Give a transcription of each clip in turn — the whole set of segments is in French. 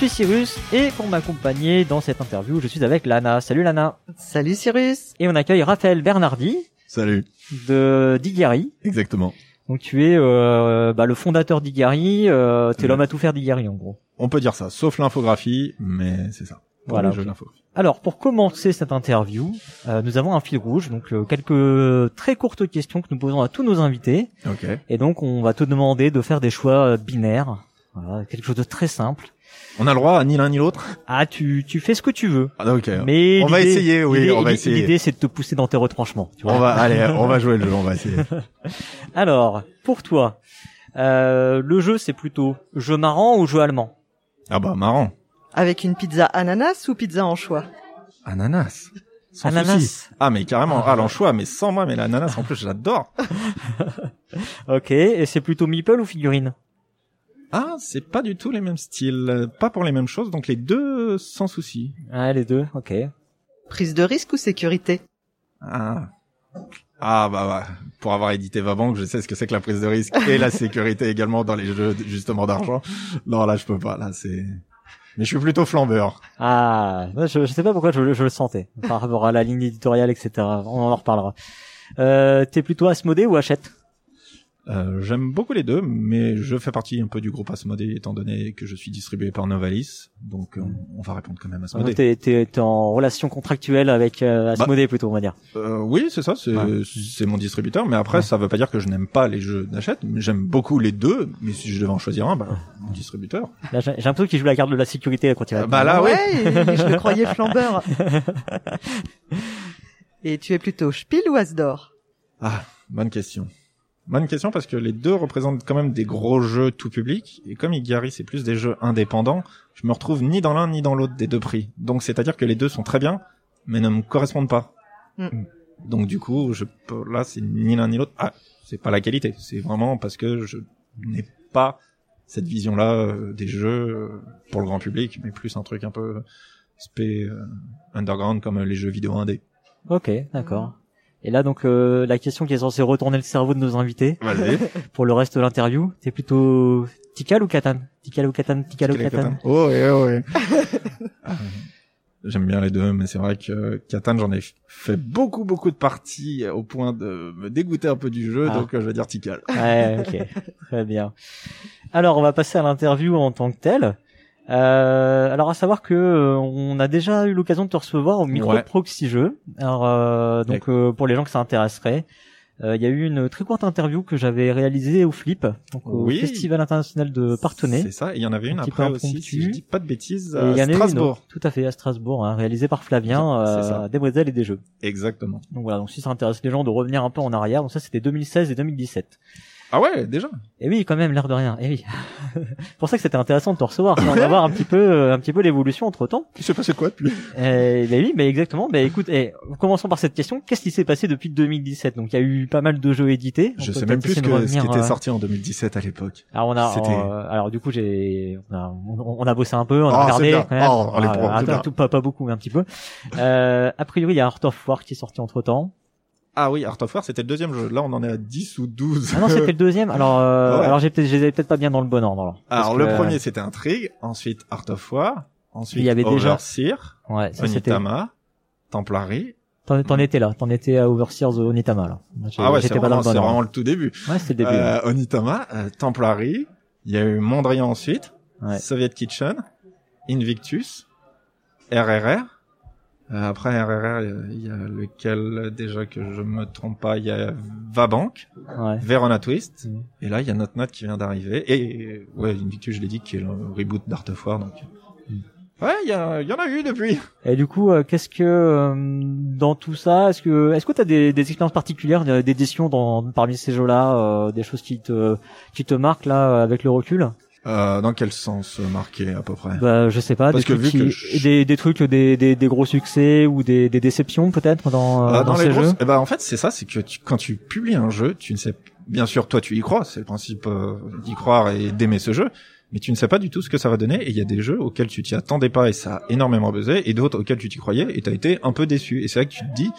Suis Cyrus et pour m'accompagner dans cette interview, je suis avec Lana. Salut Lana. Salut Cyrus. Et on accueille Raphaël Bernardi Salut. de d'Igari. Exactement. Donc tu es euh, bah, le fondateur d'Igari, euh, t'es Ouais. l'homme à tout faire d'Igari en gros. On peut dire ça, sauf l'infographie, mais c'est ça. Pour Voilà. Alors pour commencer cette interview, euh, nous avons un fil rouge, donc euh, quelques très courtes questions que nous posons à tous nos invités. Ok. Et donc on va te demander de faire des choix binaires, voilà, quelque chose de très simple. On a le droit à ni l'un ni l'autre? Ah tu tu fais ce que tu veux. Ah, Ok. Mais On va l'idée- essayer, oui, l'idée- on va essayer. L'idée c'est de te pousser dans tes retranchements. Tu vois. On va, allez, on va jouer le jeu, on va essayer. Alors pour toi, euh, le jeu c'est plutôt jeu marrant ou jeu allemand? Ah bah, marrant. Avec une pizza ananas ou pizza anchois Ananas. Sans Ananas. souci. Ah, mais carrément, ah, l'anchois, mais sans moi, mais l'ananas, en plus, j'adore. Ok, et c'est plutôt meeple ou figurine? Ah, c'est pas du tout les mêmes styles, pas pour les mêmes choses, donc les deux sans souci. Ah les deux, ok. Prise de risque ou sécurité? Ah. Ah bah, bah pour avoir édité Vabank, je sais ce que c'est que la prise de risque et la sécurité également dans les jeux justement d'argent. Non là je peux pas, là c'est. Mais je suis plutôt flambeur. Ah, je, je sais pas pourquoi je, je le sentais par rapport à la ligne éditoriale, etc. On en reparlera. Euh, T'es plutôt Asmodée ou Hachette? Euh, J'aime beaucoup les deux, mais je fais partie un peu du groupe Asmodée étant donné que je suis distribué par Novalis, donc euh, on va répondre quand même Donc, Asmodée. T'es t'es- t'es en relation contractuelle avec euh, Asmodée plutôt, on va dire. Euh, oui, c'est ça, c'est Ouais. c'est mon distributeur, mais après ça veut pas dire que je n'aime pas les jeux d'achète, mais j'aime beaucoup les deux, mais si je devais en choisir un, bah mon distributeur. Là, j'ai j'ai l'impression qu'il joue la carte de la sécurité quand il va. Euh, bah là, oui. Ouais, je le croyais flambeur. Et tu es plutôt Spiel ou Asdor Ah, bonne question. Bonne question parce que les deux représentent quand même des gros jeux tout public et comme Igari c'est plus des jeux indépendants, je me retrouve ni dans l'un ni dans l'autre des deux prix. Donc c'est-à-dire que les deux sont très bien mais ne me correspondent pas. Mm. Donc du coup, je peux, là c'est ni l'un ni l'autre. Ah, c'est pas la qualité, c'est vraiment parce que je n'ai pas cette vision-là euh, des jeux euh, pour le grand public, mais plus un truc un peu spé euh, underground comme les jeux vidéo indé. Ok, d'accord. Et là, donc, euh, la question qui est censée retourner le cerveau de nos invités pour le reste de l'interview, t'es plutôt Tikal ou Katan? Tikal ou Katan? Tikal ou Katan? Oh ouais, oh ouais. Ah, J'aime bien les deux, mais c'est vrai que Catan, j'en ai fait beaucoup, beaucoup de parties au point de me dégoûter un peu du jeu, Ah. donc euh, je vais dire Tikal. Ouais, ok, très bien. Alors, on va passer à l'interview en tant que telle. Euh, alors, à savoir que euh, on a déjà eu l'occasion de te recevoir au micro Ouais. Proxy Jeux. Alors, euh, donc euh, pour les gens que ça intéresserait, euh, il y a eu une très courte interview que j'avais réalisée au Flip, donc au Oui. Festival international de Partenay. C'est ça, et il y en avait une Un après aussi, si je dis pas de bêtises, à une Strasbourg. tout à fait à Strasbourg, hein, réalisée par Flavien, euh, des bretelles et des jeux. Exactement. Donc voilà, donc si ça intéresse les gens de revenir un peu en arrière, donc ça c'était 2016 et 2017. Ah ouais, déjà Et oui, quand même, l'air de rien. Et oui. C'est pour ça que c'était intéressant de te recevoir, on va voir un petit peu, euh, un petit peu l'évolution entre temps. Il s'est passé quoi depuis Et bah oui, mais exactement. Bah écoute, eh, commençons par cette question. Qu'est-ce qui s'est passé depuis 2017 Donc il y a eu pas mal de jeux édités. On Je sais même plus ce, qui était euh, sorti en 2017 à l'époque. Alors on a, C'était- euh, alors du coup j'ai, on a, on, on a bossé un peu, on a Oh, regardé bien. quand même. Oh, on Ah, ah, tout- pas, pas beaucoup, mais un petit peu. Euh, a priori il y a Art of War qui est sorti entre temps. Ah oui, Art of War, c'était le deuxième jeu. Là, on en est à 10 ou 12. Ah non, c'était le deuxième. Alors, euh, Ouais. alors j'ai peut-être, je les avais peut-être pas bien dans le bon ordre. Alors, Alors, que, le premier, c'était Intrigue. Ensuite, Art of War. Ensuite, Il y avait déjà- Overseer. ouais, ça c'était. Onitama. Templary. T'en, t'en étais là, t'en étais à Overseers Onitama là. Ah ouais, c'est pas dans le c'est bon vraiment le tout début. Ouais, c'était le début. Euh, Onitama, euh, Templary, il y a eu Mondrian ensuite, Ouais. Soviet Kitchen, Invictus, RRR. Euh, après RRR, il y a lequel déjà que je me trompe pas, il y a Vabank, Ouais. Verona Twist, Mhm. et là il y a notre note qui vient d'arriver. Et ouais, Invictus, je l'ai dit, qui est le reboot d'Art of War, donc. Mhm. Ouais, il y, a- il y en a eu depuis. Et du coup, euh, qu'est-ce que euh, dans tout ça, est-ce que est-ce que t'as des, des expériences particulières d'édition dans parmi ces jeux-là, euh, des choses qui te qui te marquent là avec le recul? Euh, dans quel sens euh, marqué à peu près? Bah, je sais pas, Parce des que trucs, vu que qui- je- des, des trucs, des, des, des gros succès ou des, des déceptions peut-être dans, euh, Euh, dans, les ces grosses- jeux. eh ben, en fait, c'est ça, c'est que tu- quand tu publies un jeu, tu ne sais, bien sûr, toi, tu y crois, c'est le principe euh, d'y croire et d'aimer ce jeu, mais tu ne sais pas du tout ce que ça va donner. Et il y a des jeux auxquels tu t'y attendais pas et ça a énormément buzzé, et d'autres auxquels tu t'y croyais et t'as été un peu déçu. Et c'est là que tu te dis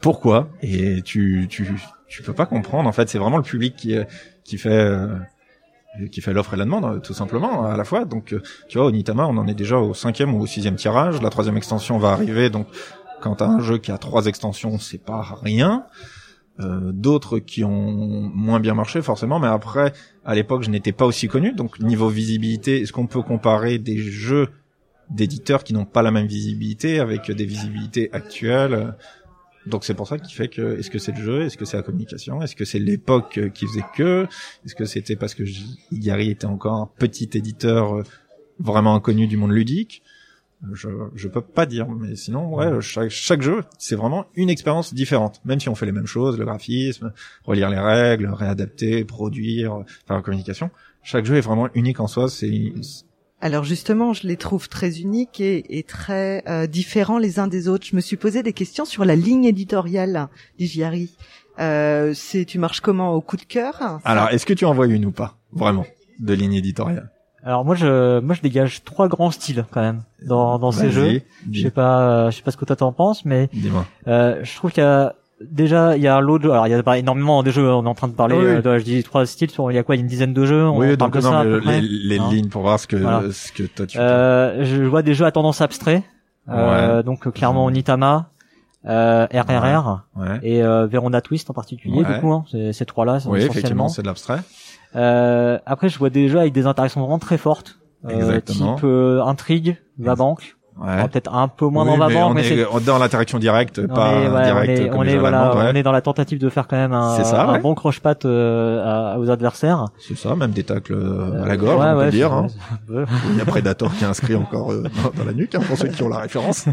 pourquoi, et tu tu tu peux pas comprendre. En fait, c'est vraiment le public qui qui fait euh, qui fait l'offre et la demande, euh, tout simplement, à la fois. Donc, euh, tu vois, Onitama, on en est déjà au cinquième ou au sixième tirage. La troisième extension va arriver, donc quand t'as un jeu qui a trois extensions, c'est pas rien. Euh, D'autres qui ont moins bien marché, forcément, mais après, à l'époque, je n'étais pas aussi connu, donc niveau visibilité, est-ce qu'on peut comparer des jeux d'éditeurs qui n'ont pas la même visibilité avec des visibilités actuelles? Donc c'est pour ça qu'il fait que est-ce que c'est le jeu, est-ce que c'est la communication, est-ce que c'est l'époque euh, qui faisait que, est-ce que c'était parce que Igari était encore un petit éditeur euh, vraiment inconnu du monde ludique? Je je peux pas dire mais sinon ouais. chaque chaque jeu c'est vraiment une expérience différente. Même si on fait les mêmes choses le graphisme relire les règles réadapter produire euh, faire la communication chaque jeu est vraiment unique en soi. C'est Alors justement, je les trouve très uniques et, et très euh, différents les uns des autres. Je me suis posé des questions sur la ligne éditoriale d'Igiari. Euh, c'est tu marches comment au coup de cœur alors est-ce que tu en vois une ou pas vraiment de ligne éditoriale? Alors moi je moi je dégage trois grands styles quand même dans dans ces jeux. dis- Je sais pas euh, je sais pas ce que toi t'en penses mais dis-moi euh, je trouve qu'il y a déjà il y a l'autre alors il y a pas énormément de jeux on est en train de parler Ah oui. euh, de, je dis trois styles sur il y a quoi une dizaine de jeux on oui, parle donc de ça non, mais les, les hein. lignes pour voir ce que Voilà. ce que toi tu Euh, je vois des jeux à tendance abstrait euh, donc euh, clairement Onitama euh, RRR ouais. et euh, Verona Twist en particulier Ouais. du coup hein, ces, trois là Oui, effectivement, c'est de l'abstrait. Euh, après, je vois des jeux avec des interactions vraiment très fortes, type euh, intrigue, va banque. Ouais. Peut-être un peu moins Oui, dans va mais on mais c'est est dans l'interaction directe, pas ouais, directe on est, comme on est voilà, ouais. on est dans la tentative de faire quand même un, ça, bon croche-patte euh, aux adversaires. C'est ça, même des tacles euh, à la gorge, on peut dire. Hein. Il y a Predator qui est inscrit encore euh, dans, la nuque, hein, pour ceux qui ont la référence.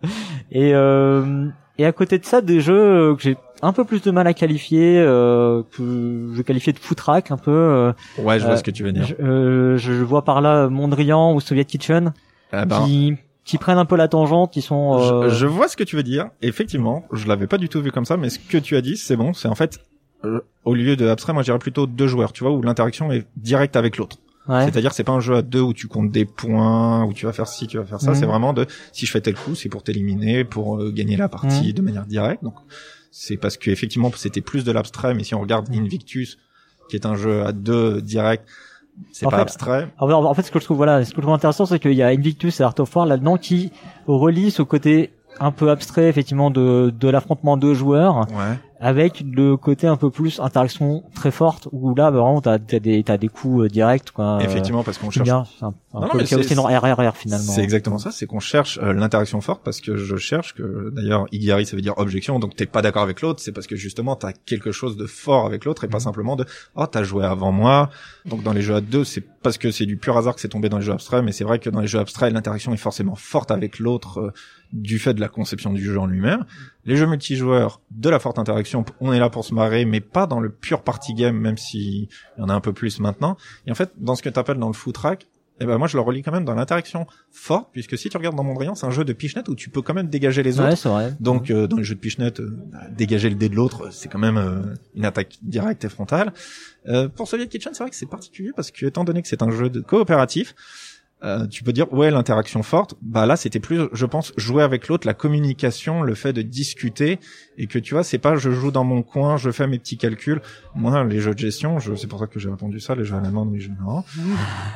Et euh, et à côté de ça, des jeux que j'ai un peu plus de mal à qualifier, euh, que je qualifiais de footrack un peu. Ouais, je vois ce que tu veux dire. je, je vois par là Mondrian ou Soviet Kitchen Eh ben, qui qui prennent un peu la tangente, qui sont. euh, je, je vois ce que tu veux dire. Effectivement, je l'avais pas du tout vu comme ça, mais ce que tu as dit, c'est bon. C'est en fait, euh, au lieu de abstrait, moi, je dirais plutôt deux joueurs, tu vois, où l'interaction est directe avec l'autre. ouais. C'est-à-dire, c'est pas un jeu à deux où tu comptes des points, où tu vas faire ci, tu vas faire ça. Mhm. C'est vraiment de, si je fais tel coup, c'est pour t'éliminer, pour euh, gagner la partie Mhm. de manière directe. Donc, c'est parce que effectivement, c'était plus de l'abstrait. Mais si on regarde Invictus, qui est un jeu à deux direct, c'est pas fait- abstrait. En fait- en fait, ce que je trouve, voilà, ce que je trouve intéressant, c'est qu'il y a Invictus et Art of War là-dedans qui relie ce côté un peu abstrait, effectivement, de, de l'affrontement de joueurs, Ouais. Avec le côté un peu plus interaction très forte, où là, bah, vraiment, t'as, t'as des, t'as des coups euh, directs, quoi. euh, effectivement, parce qu'on cherche bien, un, un Non, non, peu mais le dans RRR, finalement. C'est exactement ça, c'est qu'on cherche euh, l'interaction forte parce que je cherche que d'ailleurs Igari ça veut dire objection donc t'es pas d'accord avec l'autre, c'est parce que justement t'as quelque chose de fort avec l'autre et pas simplement de oh t'as joué avant moi. Donc dans les jeux à deux c'est parce que c'est du pur hasard que c'est tombé dans les jeux abstraits, mais c'est vrai que dans les jeux abstraits l'interaction est forcément forte avec l'autre euh, du fait de la conception du jeu en lui-même. Les jeux multijoueurs, de la forte interaction, on est là pour se marrer, mais pas dans le pur party game, même si il y en a un peu plus maintenant. Et en fait, dans ce que t'appelles dans le foot track, eh ben moi je le relis quand même dans l'interaction forte, puisque si tu regardes dans Mondrian, c'est un jeu de pichenette où tu peux quand même dégager les autres. Ouais, vrai. Donc euh, dans les jeux de pichenette, euh, bah, dégager le dé de l'autre, c'est quand même euh, une attaque directe et frontale. Euh, pour Soviet Kitchen, c'est vrai que c'est particulier parce que étant donné que c'est un jeu de coopératif, euh, tu peux dire ouais l'interaction forte. Bah là c'était plus, je pense, jouer avec l'autre, la communication, le fait de discuter et que tu vois c'est pas je joue dans mon coin, je fais mes petits calculs. Moi les jeux de gestion, je, c'est pour ça que j'ai répondu ça, les jeux à l'allemande, oui je non.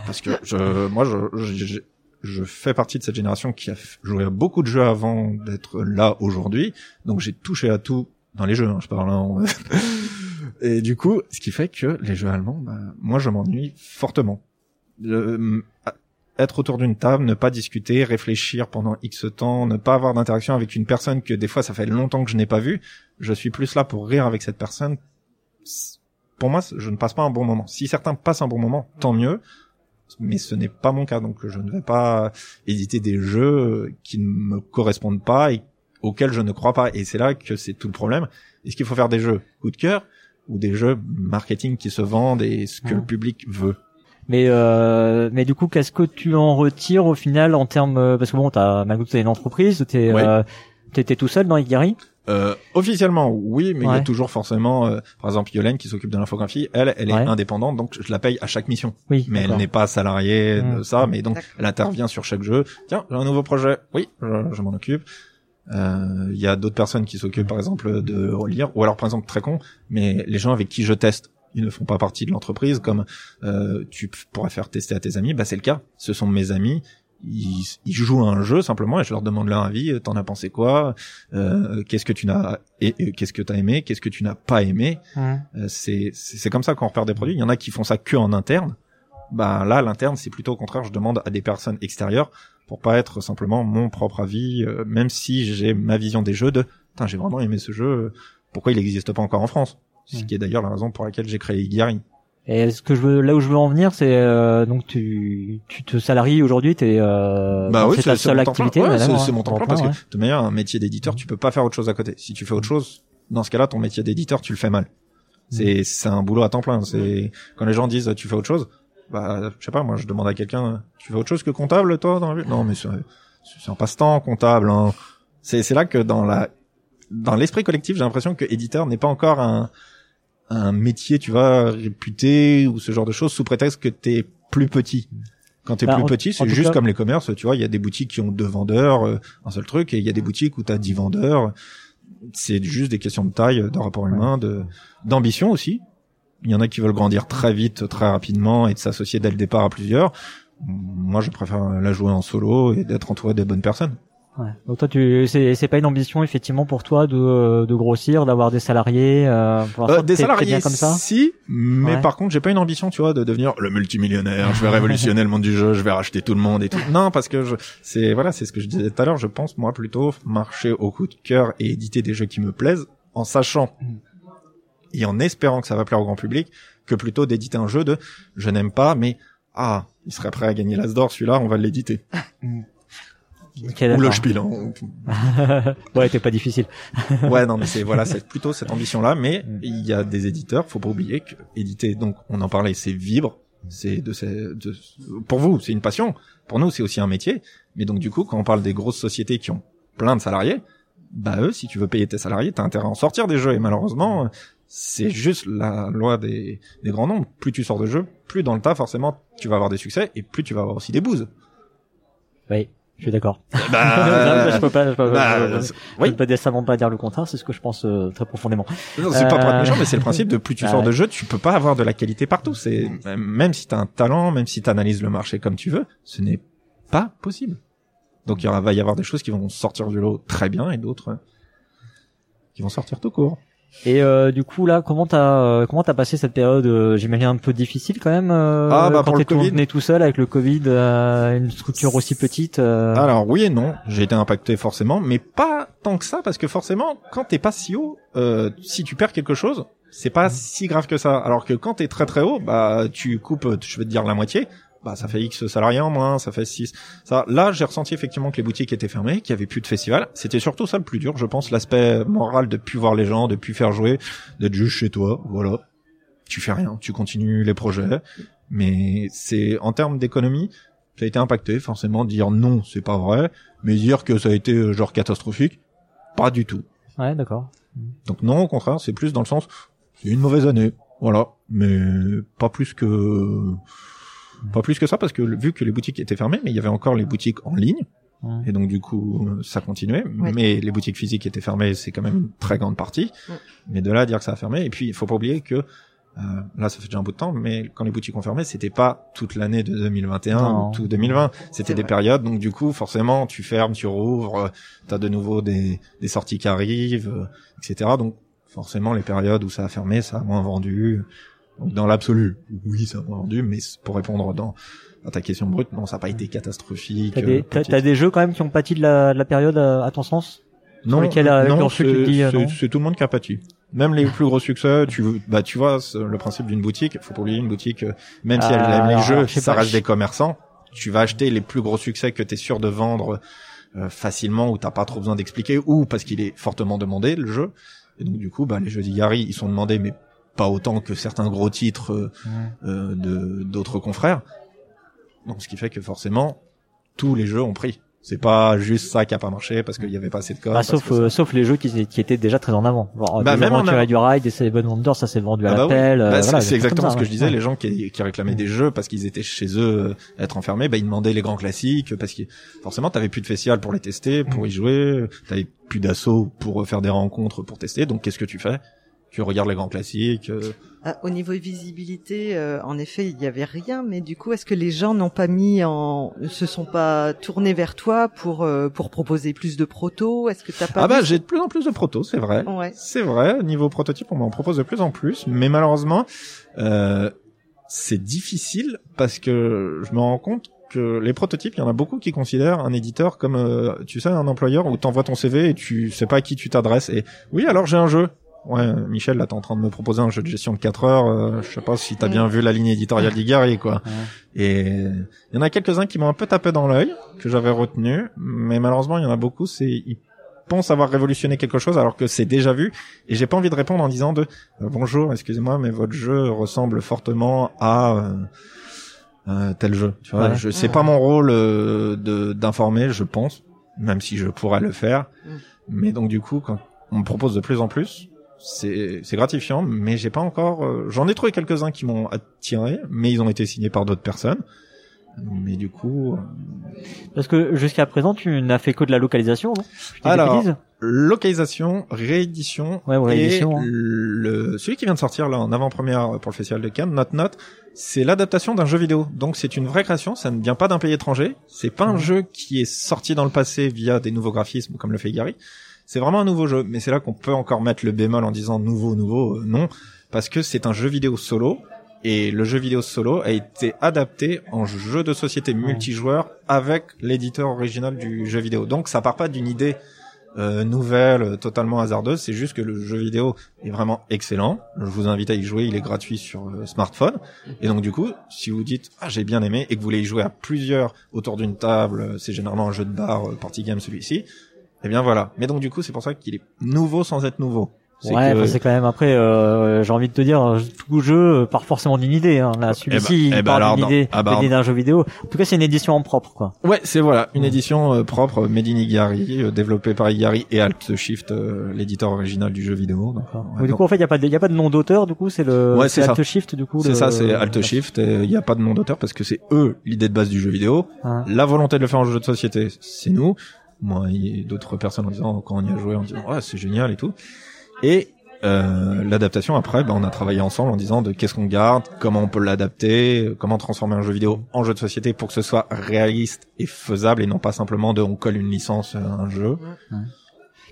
parce que je, moi je, je, je- fais partie de cette génération qui a joué à beaucoup de jeux avant d'être là aujourd'hui, donc j'ai touché à tout dans les jeux, hein, je parle. hein, on- Et du coup, ce qui fait que les jeux allemands, bah, moi je m'ennuie fortement. Être autour d'une table, ne pas discuter, réfléchir pendant X temps, ne pas avoir d'interaction avec une personne que des fois ça fait longtemps que je n'ai pas vue, je suis plus là pour rire avec cette personne. Pour moi, je ne passe pas un bon moment. Si certains passent un bon moment, tant mieux, mais ce n'est pas mon cas, donc je ne vais pas éditer des jeux qui ne me correspondent pas et auxquels je ne crois pas. Et c'est là que c'est tout le problème. Est-ce qu'il faut faire des jeux coup de cœur ou des jeux marketing qui se vendent et ce que le public veut? Mais euh, mais du coup, qu'est-ce que tu en retires au final en termes euh, parce que bon, t'as malgré tout t'as une entreprise, t'es Ouais. euh, t'étais tout seul dans Igari. Euh, officiellement, oui, mais il y a toujours forcément, euh, par exemple, Yolène qui s'occupe de l'infographie, elle, elle est Ouais. indépendante, donc je la paye à chaque mission. Oui. Mais elle n'est pas salariée de Mm. ça, mais donc elle intervient sur chaque jeu. Tiens, j'ai un nouveau projet. Oui, je, je m'en occupe. Euh, Il y a d'autres personnes qui s'occupent, par exemple, de relire, ou alors, par exemple, très con, mais les gens avec qui je teste, ils ne font pas partie de l'entreprise, comme euh, tu pourrais faire tester à tes amis, bah c'est le cas. Ce sont mes amis. Ils, ils jouent à un jeu simplement et je leur demande leur avis. euh, T'en as pensé quoi? Euh, Qu'est-ce que tu n'as et, et qu'est-ce que t'as aimé? Qu'est-ce que tu n'as pas aimé? Euh, c'est c'est comme ça qu'on repère des produits. Il y en a qui font ça que en interne. Bah là, l'interne, c'est plutôt au contraire, je demande à des personnes extérieures pour pas être simplement mon propre avis, euh, même si j'ai ma vision des jeux de, j'ai vraiment aimé ce jeu, euh, pourquoi il n'existe pas encore en France? Ce qui est d'ailleurs la raison pour laquelle j'ai créé Igari. Et ce que je veux, là où je veux en venir, c'est euh, donc tu tu te salaries aujourd'hui, t'es euh, bah oui, c'est ta seule activité. Ouais, ouais, c'est c'est hein, mon temps plein parce que ouais. de toute manière, un métier d'éditeur, tu peux pas faire autre chose à côté. Si tu fais autre chose, dans ce cas-là, ton métier d'éditeur, tu le fais mal. Mm. C'est c'est un boulot à temps plein. C'est quand les gens disent tu fais autre chose, bah je sais pas, moi je demande à quelqu'un tu fais autre chose que comptable toi dans la vie? Non mais c'est c'est un passe-temps comptable. Hein. C'est c'est là que dans la dans l'esprit collectif, j'ai l'impression que éditeur n'est pas encore un un métier, tu vois, réputé ou ce genre de choses sous prétexte que t'es plus petit. Quand t'es Bah, plus en- petit, c'est juste cas- comme les commerces, tu vois, il y a des boutiques qui ont deux vendeurs, euh, un seul truc, et il y a des boutiques où t'as dix vendeurs. C'est juste des questions de taille, de rapport humain, de d'ambition aussi. Il y en a qui veulent grandir très vite, très rapidement, et de s'associer dès le départ à plusieurs. Moi, je préfère la jouer en solo et d'être entouré des bonnes personnes. Ouais. Donc toi, tu c'est c'est pas une ambition effectivement pour toi de de grossir, d'avoir des salariés. Euh, pour Euh, des salariés, bien comme ça. si, mais Ouais. par contre, j'ai pas une ambition, tu vois, de devenir le multimillionnaire. Je vais révolutionner le monde du jeu, je vais racheter tout le monde et tout. Non, parce que je, c'est voilà, c'est ce que je disais tout à l'heure. Je pense moi plutôt marcher au coup de cœur et éditer des jeux qui me plaisent, en sachant Mm. et en espérant que ça va plaire au grand public, que plutôt d'éditer un jeu de je n'aime pas, mais ah, il serait prêt à gagner l'As d'or, celui-là, on va l'éditer. Ou le. Spiel. hein. ouais, t'es pas difficile. ouais, non, mais c'est voilà, c'est plutôt cette ambition-là. Mais Mm. il y a des éditeurs, faut pas oublier que éditer, donc on en parlait, c'est vivre, c'est de, ces- de, pour vous, c'est une passion. Pour nous, c'est aussi un métier. Mais donc du coup, quand on parle des grosses sociétés qui ont plein de salariés, bah eux, si tu veux payer tes salariés, t'as intérêt à en sortir des jeux. Et malheureusement, c'est juste la loi des, des grands nombres. Plus tu sors de jeux, plus dans le tas, forcément, tu vas avoir des succès et plus tu vas avoir aussi des bouses. Oui, je suis d'accord. Bah, je peux pas, je peux pas, bah, je peux pas- c'est- je oui. peux pas décemment pas dire le contraire, c'est ce que je pense euh, très profondément. Non, c'est pas pour être Euh, méchant, mais c'est le principe de plus tu Bah sors ouais. de jeu, tu peux pas avoir de la qualité partout. C'est même si t'as un talent, même si t'analyses le marché comme tu veux, ce n'est pas possible. Donc il va y avoir des choses qui vont sortir du lot très bien et d'autres euh, qui vont sortir tout court. Et euh, du coup là, comment t'as euh, comment t'as passé cette période euh, J'imagine un peu difficile quand même. euh, Ah, bah, quand pour le t'es Covid. tourné tout seul avec le Covid, euh, une structure aussi petite. euh, Alors oui et non, j'ai été impacté forcément, mais pas tant que ça parce que forcément, quand t'es pas si haut, euh, si tu perds quelque chose, c'est pas si grave que ça. Alors que quand t'es très très haut, bah tu coupes, je vais te dire la moitié. Bah ça fait X salariés en moins, ça fait 6. Ça, là j'ai ressenti effectivement que les boutiques étaient fermées, qu'il y avait plus de festivals. C'était surtout ça le plus dur, je pense, l'aspect moral de plus voir les gens, de plus faire jouer, d'être juste chez toi, voilà. Tu fais rien, tu continues les projets, mais c'est en termes d'économie, ça a été impacté, forcément, dire non, c'est pas vrai, mais dire que ça a été euh, genre catastrophique, pas du tout. Ouais, d'accord. Donc non, au contraire, c'est plus dans le sens, c'est une mauvaise année, voilà, mais pas plus que pas plus que ça parce que vu que les boutiques étaient fermées, mais il y avait encore les boutiques en ligne et donc du coup ça continuait. Mais les boutiques physiques étaient fermées, c'est quand même une très grande partie. Mais de là à dire que ça a fermé, et puis il faut pas oublier que euh, là ça fait déjà un bout de temps, mais quand les boutiques ont fermé, c'était pas toute l'année de 2021 Non. ou tout 2020, C'est c'était des vrai. périodes. Donc du coup forcément tu fermes, tu rouvres, euh, t'as de nouveau des, des sorties qui arrivent, euh, etc. Donc forcément les périodes où ça a fermé, ça a moins vendu. Dans l'absolu, oui, ça a vendu, mais pour répondre dans à ta question brute, non, ça n'a pas été catastrophique. T'as euh, des, t'as, petite. t'as des jeux quand même qui ont pâti de la, de la période euh, à ton sens? Non, tu c'est- euh, non? c'est tout le monde qui a pâti. Même les plus gros succès, tu bah tu vois le principe d'une boutique. Faut pas oublier une boutique, euh, même si elle Euh, aime les jeux, je ça pas, reste je- des commerçants. Tu vas acheter les plus gros succès que t'es sûr de vendre euh, facilement, où t'as pas trop besoin d'expliquer, ou parce qu'il est fortement demandé le jeu. Et donc du coup, bah les jeux d'Igari, ils sont demandés, mais pas autant que certains gros titres euh, euh, de d'autres confrères. Donc ce qui fait que forcément tous les jeux ont pris. C'est pas juste ça qui a pas marché parce qu'il y avait pas assez de code. Bah, sauf ça- euh, sauf les jeux qui, qui étaient déjà très en avant. Genre, Bah, même en avant. et du ride, des Seven Wonders, ça s'est vendu à Ah bah oui. l'appel. euh, Bah, c'est voilà, exactement ce que je disais. Les gens qui, qui réclamaient des jeux parce qu'ils étaient chez eux euh, être enfermés, bah ils demandaient les grands classiques parce que forcément t'avais plus de festivals pour les tester, pour y jouer, t'avais plus d'assaut pour faire des rencontres pour tester. Donc qu'est-ce que tu fais? Tu regardes les grands classiques. euh, Ah, au niveau visibilité, euh, en effet, il y avait rien, mais du coup, est-ce que les gens n'ont pas mis en, se sont pas tournés vers toi pour euh, pour proposer plus de protos Est-ce que t'as pas Ah bah j'ai de plus en plus de protos, c'est vrai. Ouais. C'est vrai, niveau prototype, on m'en propose de plus en plus, mais malheureusement, euh, c'est difficile parce que je me rends compte que les prototypes, il y en a beaucoup qui considèrent un éditeur comme, euh, tu sais, un employeur où t'envoies ton CV et tu sais pas à qui tu t'adresses. Et oui, alors j'ai un jeu. Ouais, Michel, là, t'es en train de me proposer un jeu de gestion de 4 heures. euh, je sais pas si t'as bien vu la ligne éditoriale d'Igari, quoi. Ouais. Et il y en a quelques-uns qui m'ont un peu tapé dans l'œil, que j'avais retenu, mais malheureusement, il y en a beaucoup, c'est ils pensent avoir révolutionné quelque chose alors que c'est déjà vu, et j'ai pas envie de répondre en disant de euh, bonjour, excusez-moi, mais votre jeu ressemble fortement à euh, euh, tel jeu. Tu vois, Ouais. je c'est Ouais. pas mon rôle euh, de d'informer, je pense, même si je pourrais le faire. Mm. Mais donc du coup, quand on me propose de plus en plus, c'est c'est gratifiant, mais j'ai pas encore. euh, J'en ai trouvé quelques-uns qui m'ont attiré, mais ils ont été signés par d'autres personnes. Mais du coup, euh, Parce que jusqu'à présent, tu n'as fait que de la localisation, des Alors, localisation, réédition, Ouais, ouais, et réédition, hein. le celui qui vient de sortir là en avant-première pour le festival de Cannes, Note Note, c'est l'adaptation d'un jeu vidéo. Donc c'est une vraie création, ça ne vient pas d'un pays étranger. C'est pas un jeu qui est sorti dans le passé via des nouveaux graphismes comme le fait Gary. C'est vraiment un nouveau jeu, mais c'est là qu'on peut encore mettre le bémol en disant nouveau, nouveau, euh, non, parce que c'est un jeu vidéo solo. Et le jeu vidéo solo a été adapté en jeu de société multijoueur avec l'éditeur original du jeu vidéo. Donc ça part pas d'une idée euh, nouvelle, euh, totalement hasardeuse. C'est juste que le jeu vidéo est vraiment excellent. Je vous invite à y jouer. Il est gratuit sur euh, smartphone. Et donc du coup, si vous dites ah j'ai bien aimé et que vous voulez y jouer à plusieurs autour d'une table, c'est généralement un jeu de bar, euh, party game celui-ci. Eh bien voilà. Mais donc du coup, c'est pour ça qu'il est nouveau sans être nouveau. Ouais, que- c'est quand même après. Euh, J'ai envie de te dire, tout jeu euh, part forcément d'une idée. Hein. Là, celui-ci, eh ben part alors, d'une non. idée, Ah bah, d'un jeu vidéo. En tout cas, c'est une édition en propre, quoi. Ouais, c'est voilà, une édition euh, propre Made in Igari, euh, développée par Igari et Alt Shift, euh, l'éditeur original du jeu vidéo. Donc, ouais, du coup, en fait, il y a pas de, il y a pas de nom d'auteur. Du coup, c'est le, Ouais, c'est ça. Alt Shift. Du coup, c'est le- ça, c'est Alt Shift. Il n'y a pas de nom d'auteur parce que c'est eux l'idée de base du jeu vidéo. Hein. La volonté de le faire en jeu de société, c'est nous. Moi et d'autres personnes en disant quand on y a joué en disant ouais c'est génial et tout. Et euh, l'adaptation après, ben, on a travaillé ensemble en disant de qu'est-ce qu'on garde, comment on peut l'adapter, comment transformer un jeu vidéo en jeu de société pour que ce soit réaliste et faisable et non pas simplement de on colle une licence à un jeu.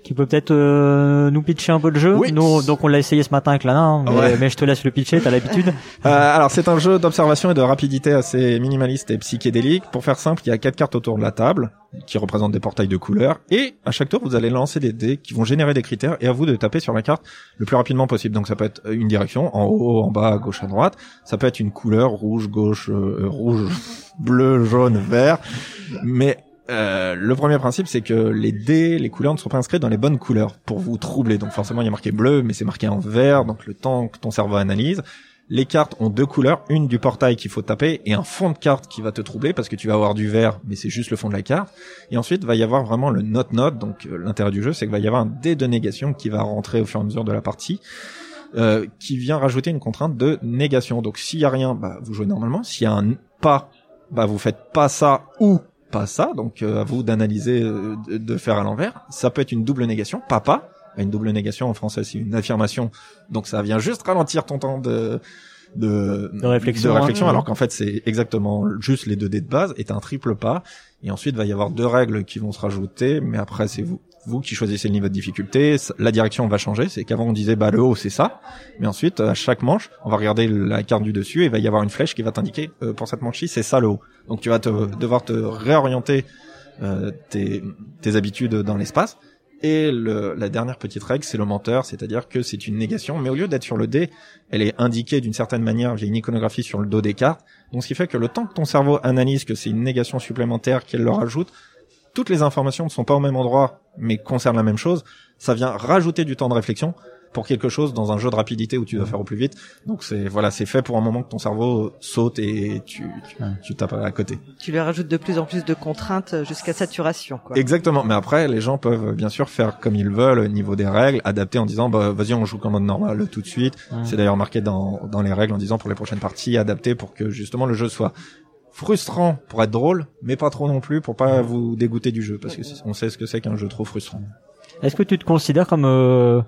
Qui peut peut-être euh, nous pitcher un peu le jeu. Oui. Nous, donc on l'a essayé ce matin avec Lana, hein, mais, Ouais. mais je te laisse le pitcher. T'as l'habitude. Euh, alors c'est un jeu d'observation et de rapidité assez minimaliste et psychédélique. Pour faire simple, il y a quatre cartes autour de la table qui représentent des portails de couleurs et à chaque tour vous allez lancer des dés qui vont générer des critères et à vous de taper sur la carte le plus rapidement possible. Donc ça peut être une direction en haut, en bas, à gauche, à droite. Ça peut être une couleur rouge, gauche, euh, rouge, bleu, jaune, vert. Mais euh, le premier principe, c'est que les dés, les couleurs ne sont pas inscrites dans les bonnes couleurs pour vous troubler. Donc forcément, il y a marqué bleu, mais c'est marqué en vert. Donc le temps que ton cerveau analyse. Les cartes ont deux couleurs, une du portail qu'il faut taper et un fond de carte qui va te troubler parce que tu vas avoir du vert, mais c'est juste le fond de la carte. Et ensuite, va y avoir vraiment le note note. Donc euh, l'intérêt du jeu, c'est qu'il va y avoir un dé de négation qui va rentrer au fur et à mesure de la partie. euh, qui vient rajouter une contrainte de négation. Donc s'il y a rien, bah, vous jouez normalement. S'il y a un pas, bah vous faites pas ça ou pas ça. Donc euh, à vous d'analyser, euh, de, de faire à l'envers. Ça peut être une double négation, pas pas. Une double négation en français, c'est une affirmation. Donc ça vient juste ralentir ton temps de de, De réflexion, de réflexion hein. alors qu'en fait c'est exactement juste les deux dés de base est un triple pas et ensuite va y avoir deux règles qui vont se rajouter mais après c'est vous vous qui choisissez le niveau de difficulté la direction va changer. C'est qu'avant on disait bah le haut c'est ça. Mais ensuite à chaque manche on va regarder la carte du dessus et il va y avoir une flèche qui va t'indiquer euh, pour cette manche-ci c'est ça le haut. Donc tu vas te, devoir te réorienter euh, tes, tes habitudes dans l'espace. Et le, la dernière petite règle, c'est le menteur, c'est-à-dire que c'est une négation, mais au lieu d'être sur le dé, elle est indiquée d'une certaine manière. Via une iconographie sur le dos des cartes. Donc ce qui fait que le temps que ton cerveau analyse que c'est une négation supplémentaire qu'elle leur ajoute, toutes les informations ne sont pas au même endroit, mais concernent la même chose. Ça vient rajouter du temps de réflexion pour quelque chose dans un jeu de rapidité où tu dois faire au plus vite. Donc c'est voilà, c'est fait pour un moment que ton cerveau saute et tu tu, Ouais. tu tapes à côté. Tu lui rajoutes de plus en plus de contraintes jusqu'à saturation. Quoi. Exactement. Mais après, les gens peuvent bien sûr faire comme ils veulent au niveau des règles, adapter en disant bah vas-y on joue comme mode normal tout de suite. Ouais. C'est d'ailleurs marqué dans dans les règles en disant pour les prochaines parties adapter pour que justement le jeu soit frustrant pour être drôle, mais pas trop non plus pour pas vous dégoûter du jeu parce que on sait ce que c'est qu'un jeu trop frustrant. Est-ce que tu te considères comme euh,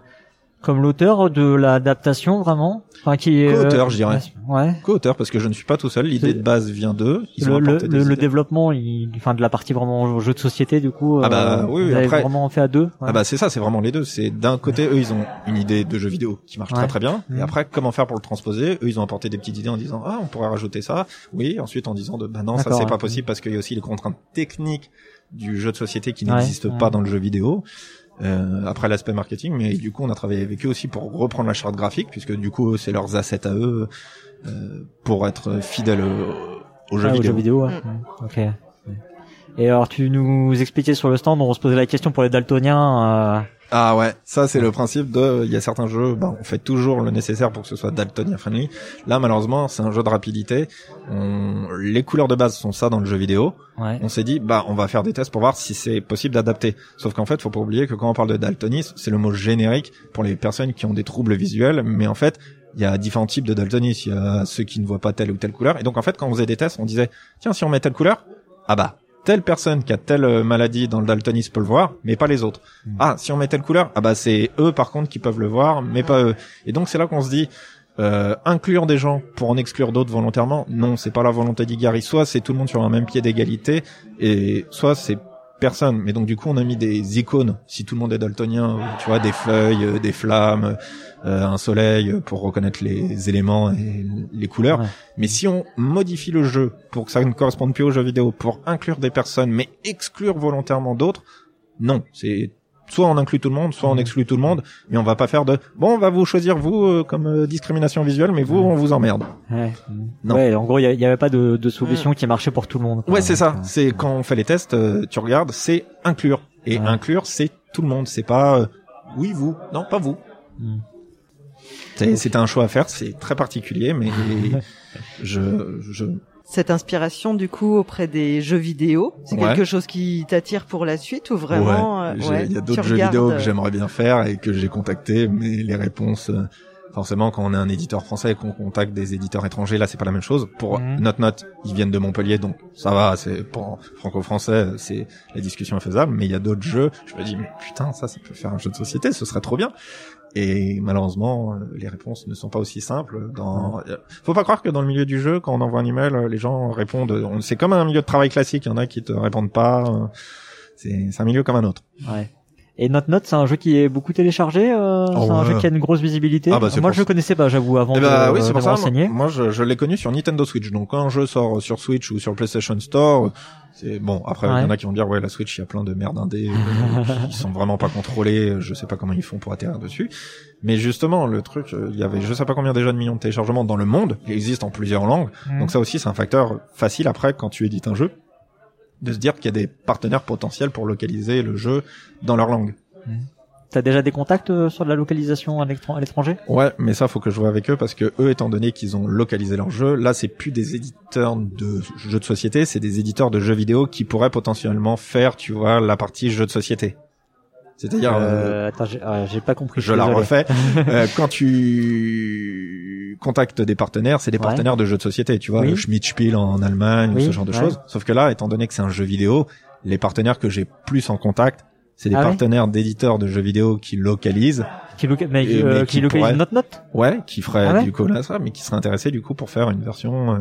comme l'auteur de l'adaptation vraiment Enfin qui est Co-auteur, je dirais. Ouais. Co-auteur parce que je ne suis pas tout seul, l'idée de base vient d'eux. Ils Le, ont le, le, le développement, il, enfin de la partie vraiment jeu de société du coup. Ah bah, euh, oui, oui, avez après- vraiment fait à deux. ouais. Ah bah c'est ça, c'est vraiment les deux. C'est d'un côté eux ils ont une idée de jeu vidéo qui marche Ouais. très très bien, et Mhm. après comment faire pour le transposer? Eux ils ont apporté des petites idées en disant ah on pourrait rajouter ça, oui. Ensuite en disant de bah non ça c'est ouais. pas possible parce qu'il y a aussi les contraintes techniques du jeu de société qui ouais. pas dans le jeu vidéo. Euh, après l'aspect marketing, mais du coup on a travaillé avec eux aussi pour reprendre la charte graphique puisque du coup c'est leurs assets à eux euh, pour être fidèles au, au jeu Ah, aux vidéo. jeux vidéo. ouais. Mm. Ok. Et alors tu nous expliquais sur le stand, on se posait la question pour les daltoniens. Euh, Ah ouais, ça c'est le principe de, il y a certains jeux, bah, on fait toujours le nécessaire pour que ce soit Daltonia friendly. Là malheureusement c'est un jeu de rapidité. On... Les couleurs de base sont ça dans le jeu vidéo. ouais. On s'est dit bah on va faire des tests pour voir si c'est possible d'adapter. Sauf qu'en fait faut pas oublier que quand on parle de daltonisme, c'est le mot générique pour les personnes qui ont des troubles visuels, mais en fait il y a différents types de daltonisme. Il y a ceux qui ne voient pas telle ou telle couleur. Et donc en fait quand on faisait des tests, on disait tiens si on met telle couleur, ah bah telle personne qui a telle euh, maladie dans le daltonisme peut le voir, mais pas les autres. Mm. Ah, si on met telle couleur, ah bah c'est eux par contre qui peuvent le voir, mais pas eux. Et donc c'est là qu'on se dit, euh, inclure des gens pour en exclure d'autres volontairement, non, c'est pas la volonté d'Igari. Soit c'est tout le monde sur un même pied d'égalité, et soit c'est personne. Mais donc du coup on a mis des icônes, si tout le monde est daltonien, tu vois, des feuilles, euh, des flammes, euh, un soleil euh, pour reconnaître les éléments et les couleurs. Ouais. Mais si on modifie le jeu pour que ça ne corresponde plus au jeu vidéo, pour inclure des personnes mais exclure volontairement d'autres, non, c'est soit on inclut tout le monde, soit on exclut tout le monde, mais on va pas faire de bon, on va vous choisir vous euh, comme euh, discrimination visuelle, mais vous on vous emmerde. Ouais. Non. Ouais, en gros, il y, avait pas de, de solution qui marchait pour tout le monde. quoi. Ouais, c'est ça. Euh, C'est quand on fait les tests, euh, tu regardes, c'est inclure et Ouais. inclure, c'est tout le monde. C'est pas euh, oui vous, non pas vous. Mm. C'est- C'était un choix à faire, c'est très particulier, mais je, je Cette inspiration du coup auprès des jeux vidéo, c'est Ouais. quelque chose qui t'attire pour la suite ou vraiment Ouais, euh, j'ai- ouais, il y a d'autres jeux regardes, vidéo que euh, j'aimerais bien faire et que j'ai contacté, mais les réponses, euh, forcément, quand on est un éditeur français et qu'on contacte des éditeurs étrangers, là, c'est pas la même chose. Pour Mhm. notre note, ils viennent de Montpellier, donc ça va, c'est pour franco-français, c'est la discussion est faisable. Mais il y a d'autres jeux, je me dis, mais putain, ça, ça peut faire un jeu de société, ce serait trop bien. Et malheureusement, euh, les réponses ne sont pas aussi simples. Dans, euh, faut pas croire que dans le milieu du jeu, quand on envoie un email, euh, les gens répondent. on- C'est comme un milieu de travail classique. Il y en a qui te répondent pas. C'est c'est un milieu comme un autre. Ouais. Et Note Note, c'est un jeu qui est beaucoup téléchargé. Euh, Oh, c'est un ouais. jeu qui a une grosse visibilité. Ah bah, c'est Moi, je le connaissais pas, j'avoue, avant Eh de, bah oui, de c'est pour me ça. renseigner. Moi, je, je l'ai connu sur Nintendo Switch. Donc, quand un jeu sort sur Switch ou sur PlayStation Store, c'est bon. Après, il y en a qui vont dire, ouais, la Switch, il y a plein de merde indé euh, qui sont vraiment pas contrôlés. Je sais pas comment ils font pour atterrir dessus. Mais justement, le truc, euh, il y avait, je sais pas combien déjà de millions de téléchargements dans le monde. Il existe en plusieurs langues. Mm. Donc ça aussi, c'est un facteur facile après quand tu édites un jeu de se dire qu'il y a des partenaires potentiels pour localiser le jeu dans leur langue. T'as déjà des contacts euh, sur de la localisation à l'étranger? Ouais, mais ça faut que je vois avec eux parce que eux, étant donné qu'ils ont localisé leur jeu, là c'est plus des éditeurs de jeux de société, c'est des éditeurs de jeux vidéo qui pourraient potentiellement faire, tu vois, la partie jeux de société. C'est-à-dire, euh, euh, Attends, j'ai pas compris. je la désolé. refais. Euh, quand tu contactes des partenaires, c'est des Ouais. partenaires de jeux de société, tu vois, Oui. Schmidt-Spiel en Allemagne Oui, ou ce genre de ouais. choses. Sauf que là, étant donné que c'est un jeu vidéo, les partenaires que j'ai plus en contact, c'est des Ah ouais partenaires d'éditeurs de jeux vidéo qui localisent, Qui, loca- mais, Et- euh, mais qui qui localise pourrait- Note Note ouais, qui ferait Ah ouais? du coup là ça, mais qui seraient intéressés du coup pour faire une version euh,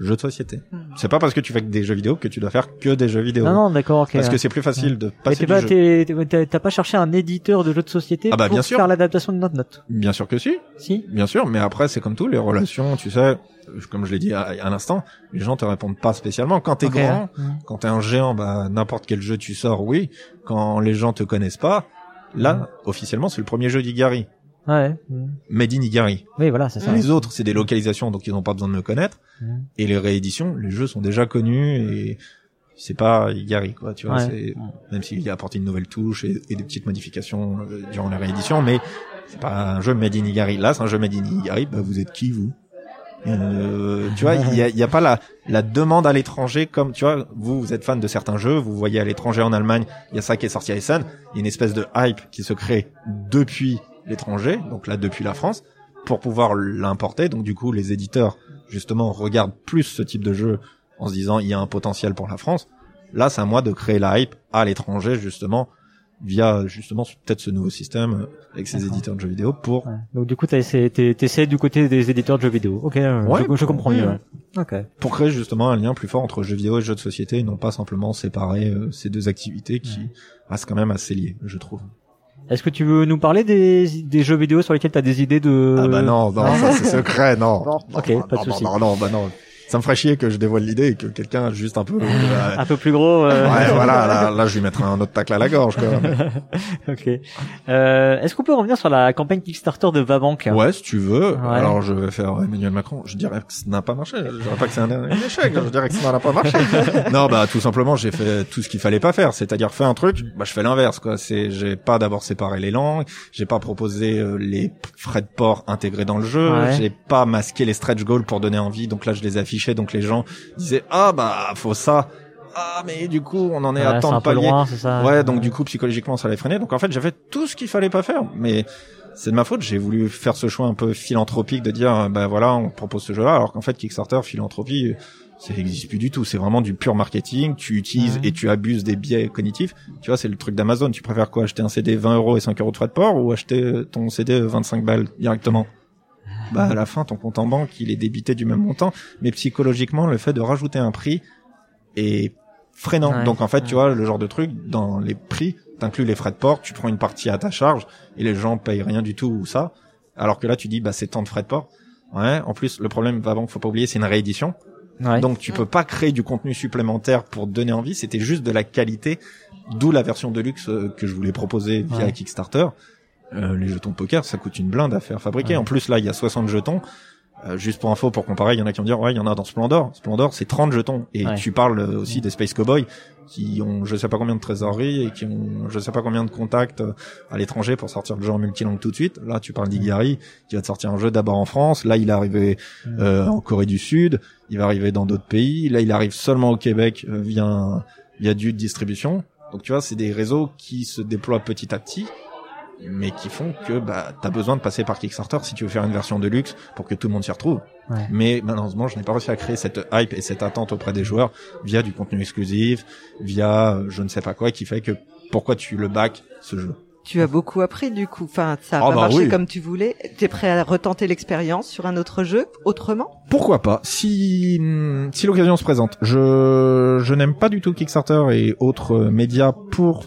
jeu de société. Hmm. C'est pas parce que tu fais que des jeux vidéo que tu dois faire que des jeux vidéo. Non, non, d'accord, ok. parce que c'est plus facile de Mais passer t'es pas, jeu. t'es- t'es- t'as pas cherché un éditeur de jeux de société Ah bah, pour bien sûr. faire l'adaptation de Note Note Bien sûr que si. Si Bien sûr, mais après c'est comme tout, les relations, tu sais, comme je l'ai dit à, à l'instant, les gens te répondent pas spécialement. Quand t'es grand, Mm. quand t'es un géant, bah n'importe quel jeu tu sors, oui. Quand les gens te connaissent pas, là, Mm. officiellement, c'est le premier jeu d'Igari. Ouais. Made in Igari. Oui, voilà, c'est ça. Les autres, c'est des localisations, donc ils n'ont pas besoin de me connaître. Mm. Et les rééditions, les jeux sont déjà connus et c'est pas Igari, quoi. Tu vois, Ouais. même s'il y a apporté une nouvelle touche et, et des petites modifications euh, durant la réédition, mais C'est pas un jeu made in Igari. Là, c'est un jeu made in Igari. Bah, vous êtes qui vous? Euh, tu vois, il y a, y a, pas la, la demande à l'étranger comme tu vois. Vous, vous êtes fan de certains jeux, vous voyez à l'étranger en Allemagne, il y a ça qui est sorti à Essen. Il y a une espèce de hype qui se crée depuis l'étranger, donc là depuis la France, pour pouvoir l'importer. Donc du coup, les éditeurs justement regardent plus ce type de jeu en se disant il y a un potentiel pour la France. Là, c'est à moi de créer la hype à l'étranger justement via justement peut-être ce nouveau système euh, avec ces éditeurs de jeux vidéo pour. Ouais. Donc du coup, t'essaies du côté des éditeurs de jeux vidéo. Ok, euh, ouais, je, je, comprends mieux. Ok. Pour créer justement un lien plus fort entre jeux vidéo et jeux de société, et non pas simplement séparer euh, ces deux activités qui restent quand même assez liées, je trouve. Est-ce que tu veux nous parler des, des jeux vidéo sur lesquels tu as des idées de... Ah bah non, non, ça c'est secret, non. non ok, non, pas de souci. Non, non, bah non ça me ferait chier que je dévoile l'idée et que quelqu'un juste un peu euh, un peu plus gros euh... ouais voilà là, là je lui mettrai un autre tacle à la gorge quoi. Ok. Euh, est-ce qu'on peut revenir sur la campagne Kickstarter de Vabank? Ouais si tu veux. Ouais. alors je vais faire Emmanuel Macron. Je dirais que ça n'a pas marché. Je dirais pas que c'est un, un, échec. Je dirais que ça n'a pas marché. Non bah tout simplement j'ai fait tout ce qu'il fallait pas faire. C'est-à-dire faire un truc bah je fais l'inverse quoi. C'est j'ai pas d'abord séparé les langues. J'ai pas proposé euh, les frais de port intégrés dans le jeu. Ouais. j'ai pas masqué les stretch goals pour donner envie. Donc là je les affiche donc les gens disaient ah bah faut ça. Ah mais du coup on en est ouais, à tant de paliers. ça. ouais donc du coup psychologiquement ça les freinait donc en fait j'ai fait tout ce qu'il fallait pas faire. Mais c'est de ma faute. J'ai voulu faire ce choix un peu philanthropique de dire bah voilà on propose ce jeu là alors qu'en fait Kickstarter philanthropie ça n'existe plus du tout. C'est vraiment du pur marketing. Tu utilises et tu abuses des biais cognitifs. Tu vois c'est le truc d'Amazon. Tu préfères quoi? Acheter un CD 20 euros et 5 euros de frais de port ou acheter ton CD 25 balles directement? Bah à la fin ton compte en banque il est débité du même montant mais psychologiquement le fait de rajouter un prix est freinant Ouais, donc en fait ouais. tu vois le genre de truc dans les prix t'inclus les frais de port tu prends une partie à ta charge et les gens payent rien du tout ou ça alors que là tu dis bah c'est tant de frais de port ouais en plus le problème va faut pas oublier c'est une réédition Ouais. donc tu peux pas créer du contenu supplémentaire pour donner envie, c'était juste de la qualité, d'où la version de luxe euh, que je voulais proposer via Ouais. Kickstarter. Euh, les jetons de poker, ça coûte une blinde à faire fabriquer. Ouais. En plus là, il y a 60 jetons. Euh, juste pour info, pour comparer, il y en a qui vont dire ouais, il y en a dans Splendor. Splendor, c'est 30 jetons. Et Ouais. tu parles euh, aussi des Space Cowboys qui ont je sais pas combien de trésorerie et qui ont je sais pas combien de contacts euh, à l'étranger pour sortir le jeu en multilangue tout de suite. Là, tu parles d'Igari qui va te sortir un jeu d'abord en France. Là, il est arrivé euh, en Corée du Sud. Il va arriver dans d'autres pays. Là, il arrive seulement au Québec euh, via un- via du distribution. Donc tu vois, c'est des réseaux qui se déploient petit à petit, mais qui font que bah t'as besoin de passer par Kickstarter si tu veux faire une version de luxe pour que tout le monde s'y retrouve. Ouais. Mais malheureusement, je n'ai pas réussi à créer cette hype et cette attente auprès des joueurs via du contenu exclusif, via euh, je ne sais pas quoi, qui fait que pourquoi tu le back ce jeu. Tu as beaucoup appris du coup. Enfin, ça a Ah pas bah marché oui. comme tu voulais. T'es prêt à retenter l'expérience sur un autre jeu autrement? Pourquoi pas? Si hum, si l'occasion se présente. Je je n'aime pas du tout Kickstarter et autres euh, médias pour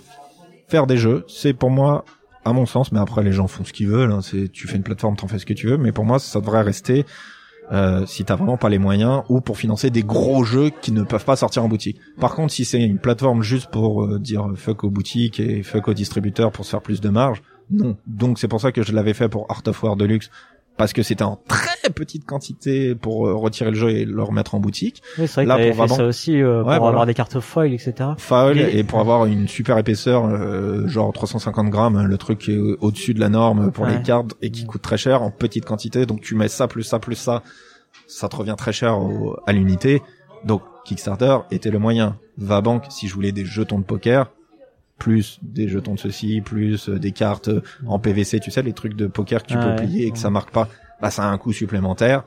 faire des jeux. C'est pour moi à mon sens, mais après les gens font ce qu'ils veulent. hein. C'est tu fais une plateforme, t'en fais ce que tu veux. Mais pour moi, ça devrait rester euh, si t'as vraiment pas les moyens ou pour financer des gros jeux qui ne peuvent pas sortir en boutique. Par contre, si c'est une plateforme juste pour euh, dire fuck aux boutiques et fuck aux distributeurs pour se faire plus de marge, non. Donc c'est pour ça que je l'avais fait pour Art of War Deluxe parce que c'était en très petite quantité pour euh, retirer le jeu et le remettre en boutique. Oui, c'est vrai Là, pour fait vraiment- ça aussi euh, pour Ouais, voilà. avoir des cartes foil, etc. Mais- et pour avoir une super épaisseur, euh, genre 350 grammes, le truc est au- au-dessus de la norme pour Ouais. les cartes et qui coûte très cher en petite quantité. Donc tu mets ça plus ça plus ça, ça te revient très cher au- à l'unité. Donc Kickstarter était le moyen. Vabank, si je voulais des jetons de poker, plus des jetons de ceci, plus euh, des cartes euh, en PVC, tu sais, les trucs de poker que tu Ouais, peux plier et que ça marque pas, bah ça a un coût supplémentaire.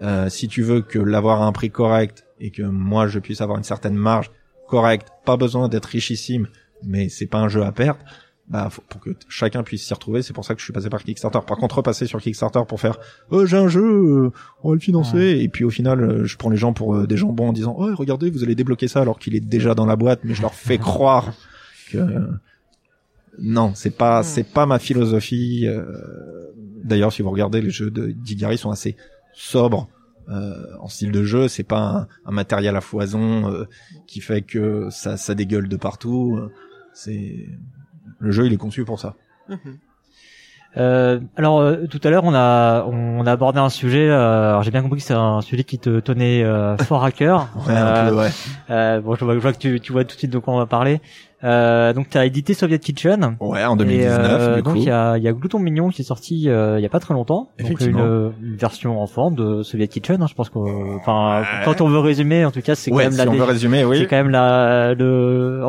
Euh, si tu veux que l'avoir à un prix correct et que moi je puisse avoir une certaine marge correcte, pas besoin d'être richissime, mais c'est pas un jeu à perdre, bah faut, pour que chacun puisse s'y retrouver, c'est pour ça que je suis passé par Kickstarter. Par contre, repasser sur Kickstarter pour faire euh, j'ai un jeu, euh, on va le financer, et puis au final, euh, je prends les gens pour euh, des jambons en disant oh regardez, vous allez débloquer ça alors qu'il est déjà dans la boîte, mais je leur fais croire que non, c'est pas Mm. c'est pas ma philosophie. euh, D'ailleurs, si vous regardez les jeux de d'Igari sont assez sobres euh, en style de jeu. C'est pas un, un matériel à foison euh, qui fait que ça ça dégueule de partout. C'est le jeu, il est conçu pour ça. Mhm. Euh, alors euh, tout à l'heure on a on a abordé un sujet. euh, alors j'ai bien compris que c'est un sujet qui te tenait euh, fort à cœur. Ouais, un peu, ouais. Euh, bon, je vois, je vois que tu, tu vois tout de suite de quoi on va parler. Euh, donc tu as édité Soviet Kitchen. Ouais, en Et, 2019, euh, du donc il y a, il y a Glouton Mignon qui est sorti euh, il y a pas très longtemps. Donc Effectivement. une, une version enfant de Soviet Kitchen. hein, je pense que, enfin, quand on veut résumer, en tout cas, c'est Ouais, quand même si la on veut résumer, c'est oui. quand même la le en,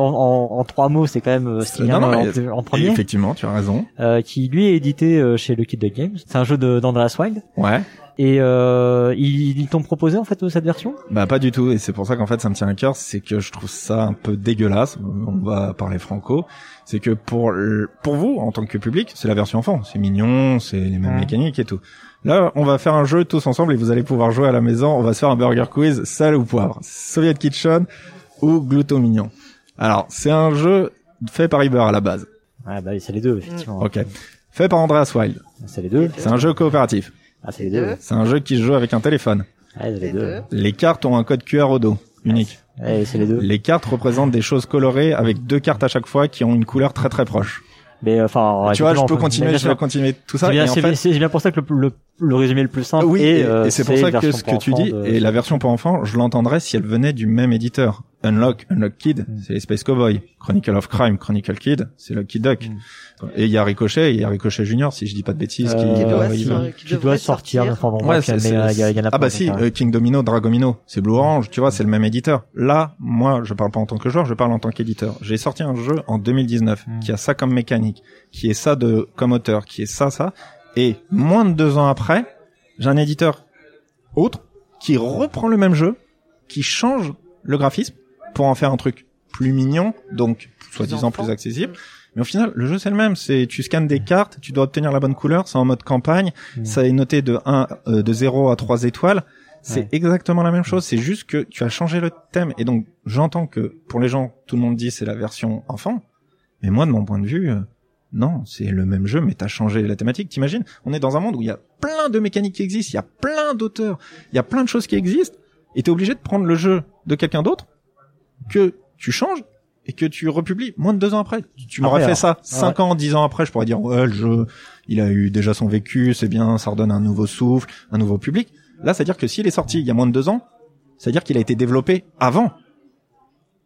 en, en trois mots, c'est quand même euh, ce qui vient non, non, en, en Et premier. effectivement, tu as raison. euh, qui lui est édité chez Lucky Duck Games. C'est un jeu de d'Andreas Wild Ouais. Et euh, ils, ils t'ont proposé en fait euh, cette version? Bah pas du tout, et c'est pour ça qu'en fait ça me tient à cœur, c'est que je trouve ça un peu dégueulasse. On va parler franco. C'est que pour le- pour vous en tant que public, c'est la version enfant, c'est mignon, c'est les mêmes Ouais. mécaniques et tout. Là, on va faire un jeu tous ensemble et vous allez pouvoir jouer à la maison. On va se faire un burger quiz, sale ou poivre, Soviet Kitchen ou Glouton mignon. Alors c'est un jeu fait par Iber à la base. Ah bah oui, c'est les deux effectivement. Ok. Fait par Andreas Wild. C'est les deux. C'est un jeu coopératif. Ah c'est les deux. C'est un jeu qui se joue avec un téléphone. Ouais, c'est les deux. Les cartes ont un code QR au dos, unique. Ouais, c'est les deux. Les cartes représentent des choses colorées avec deux cartes à chaque fois qui ont une couleur très très proche. Mais euh, enfin, tu vois, je peux continuer, je vais sûr. continuer tout ça. C'est bien, fait, pour ça que le, le, le résumé le plus simple. oui, est, et, euh, et c'est pour ça que ce que tu dis, de- et la version pour enfants, je l'entendrais si elle venait du même éditeur. Unlock, Unlock Kid, Mm. c'est les Space Cowboy. Chronicle of Crime, Chronicle Kid, c'est Lucky Duck. Et il y a Ricochet, et il y a Ricochet Junior, si je dis pas de bêtises, qui, Euh, Qui doit il- sortir. qui, qui doit devrait sortir. bon, Ouais, c'est- Ah bah si, euh, euh, King Domino, Dragomino, c'est Blue Orange, tu vois, c'est le même éditeur. Là, moi, je parle pas en tant que joueur, je parle en tant qu'éditeur. J'ai sorti un jeu en 2019 Mm. qui a ça comme mécanique, qui est ça de comme auteur, qui est ça, ça, et moins de deux ans après, j'ai un éditeur autre qui reprend le même jeu, qui change le graphisme pour en faire un truc plus mignon, donc soi-disant plus accessible. Mais au final, le jeu c'est le même. C'est tu scannes des cartes, tu dois obtenir la bonne couleur. C'est en mode campagne. Mm. Ça est noté de 1, euh, de 0 à 3 étoiles. C'est Ouais. exactement la même chose. C'est juste que tu as changé le thème. Et donc, j'entends que pour les gens, tout le monde dit c'est la version enfant. Mais moi, de mon point de vue, euh, non, c'est le même jeu, mais t'as changé la thématique. T'imagines On est dans un monde où il y a plein de mécaniques qui existent, il y a plein d'auteurs, il y a plein de choses qui existent, et t'es obligé de prendre le jeu de quelqu'un d'autre que tu changes et que tu republies moins de deux ans après. Tu- m'aurais fait ça cinq ans, dix ans après, je pourrais dire ouais, le jeu, il a eu déjà son vécu, c'est bien, ça redonne un nouveau souffle, un nouveau public. Là, c'est-à-dire que s'il est sorti il y a moins de deux ans, c'est-à-dire qu'il a été développé avant.